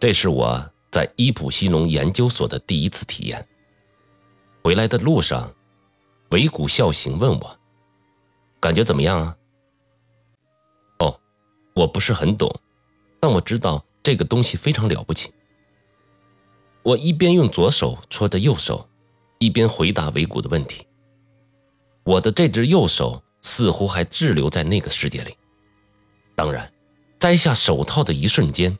这是我在伊普西龙研究所的第一次体验。回来的路上，维古笑行问我：“感觉怎么样啊？”哦，我不是很懂，但我知道这个东西非常了不起。我一边用左手搓着右手，一边回答维古的问题。我的这只右手似乎还滞留在那个世界里。当然，摘下手套的一瞬间，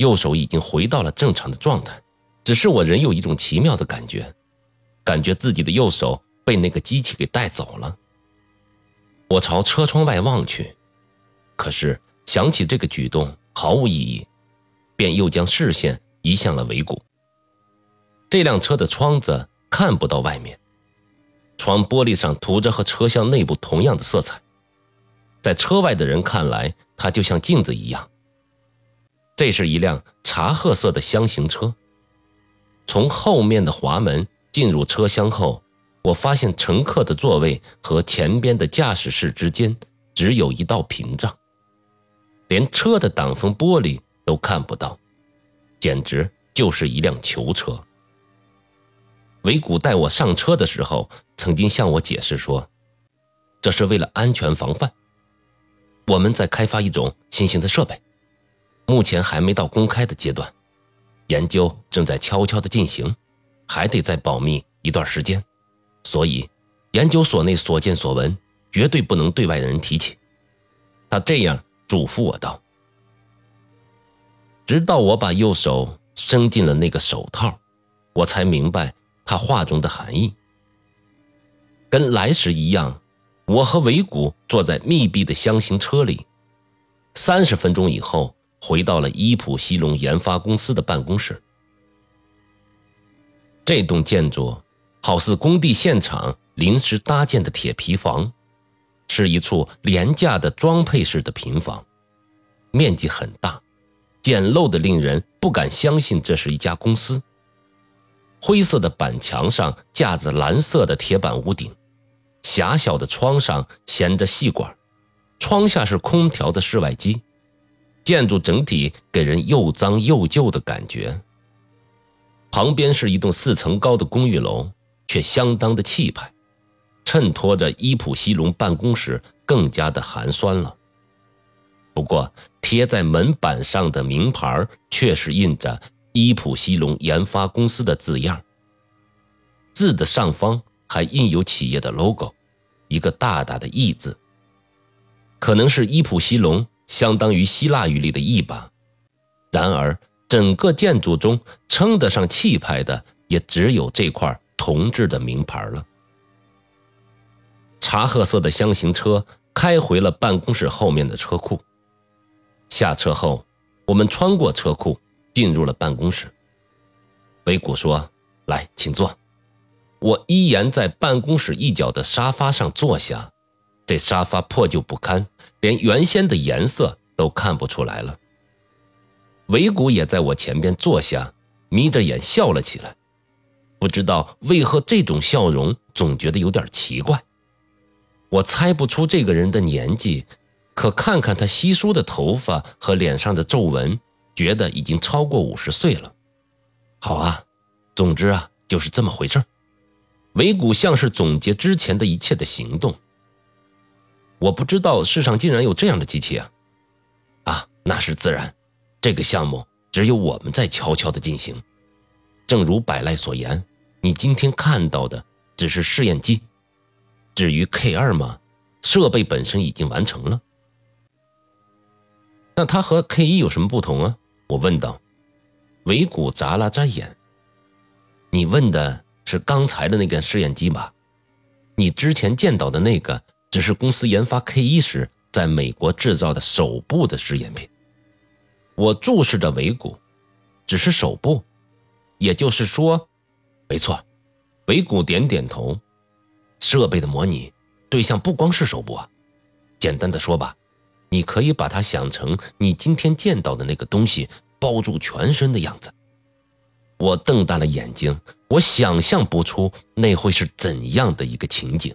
右手已经回到了正常的状态。只是我仍有一种奇妙的感觉，感觉自己的右手被那个机器给带走了。我朝车窗外望去，可是想起这个举动毫无意义，便又将视线移向了尾骨。这辆车的窗子看不到外面。窗玻璃上涂着和车厢内部同样的色彩，在车外的人看来，它就像镜子一样。这是一辆茶褐色的箱型车。从后面的滑门进入车厢后，我发现乘客的座位和前边的驾驶室之间只有一道屏障，连车的挡风玻璃都看不到，简直就是一辆囚车。维古带我上车的时候，曾经向我解释说，这是为了安全防范。我们在开发一种新型的设备，目前还没到公开的阶段，研究正在悄悄的进行，还得再保密一段时间，所以研究所内所见所闻绝对不能对外人提起。他这样嘱咐我道。直到我把右手伸进了那个手套，我才明白。他话中的含义，跟来时一样，我和维古坐在密闭的箱型车里，三十分钟以后回到了伊普西龙研发公司的办公室。这栋建筑好似工地现场临时搭建的铁皮房，是一处廉价的装配式的平房，面积很大，简陋的令人不敢相信这是一家公司。灰色的板墙上架着蓝色的铁板屋顶，狭小的窗上衔着细管，窗下是空调的室外机。建筑整体给人又脏又旧的感觉。旁边是一栋四层高的公寓楼，却相当的气派，衬托着伊普西龙办公室更加的寒酸了。不过贴在门板上的名牌却是印着。伊普西龙研发公司的字样，字的上方还印有企业的 logo，一个大大的 “E” 字，可能是伊普西龙相当于希腊语里的“一把。然而，整个建筑中称得上气派的，也只有这块铜制的名牌了。茶褐色的箱型车开回了办公室后面的车库。下车后，我们穿过车库。进入了办公室，维古说：“来，请坐。”我依言在办公室一角的沙发上坐下。这沙发破旧不堪，连原先的颜色都看不出来了。维古也在我前边坐下，眯着眼笑了起来。不知道为何这种笑容总觉得有点奇怪。我猜不出这个人的年纪，可看看他稀疏的头发和脸上的皱纹。觉得已经超过五十岁了。好啊，总之啊，就是这么回事维古像是总结之前的一切的行动。我不知道世上竟然有这样的机器啊！啊，那是自然，这个项目只有我们在悄悄的进行。正如百赖所言，你今天看到的只是试验机。至于 K 二嘛，设备本身已经完成了。那它和 K 一有什么不同啊？我问道，维古眨了眨眼。你问的是刚才的那个试验机吧？你之前见到的那个只是公司研发 K 一时在美国制造的首部的试验品。我注视着尾骨，只是首部，也就是说，没错。尾骨点点头。设备的模拟对象不光是首部啊。简单的说吧。你可以把它想成你今天见到的那个东西包住全身的样子。我瞪大了眼睛，我想象不出那会是怎样的一个情景。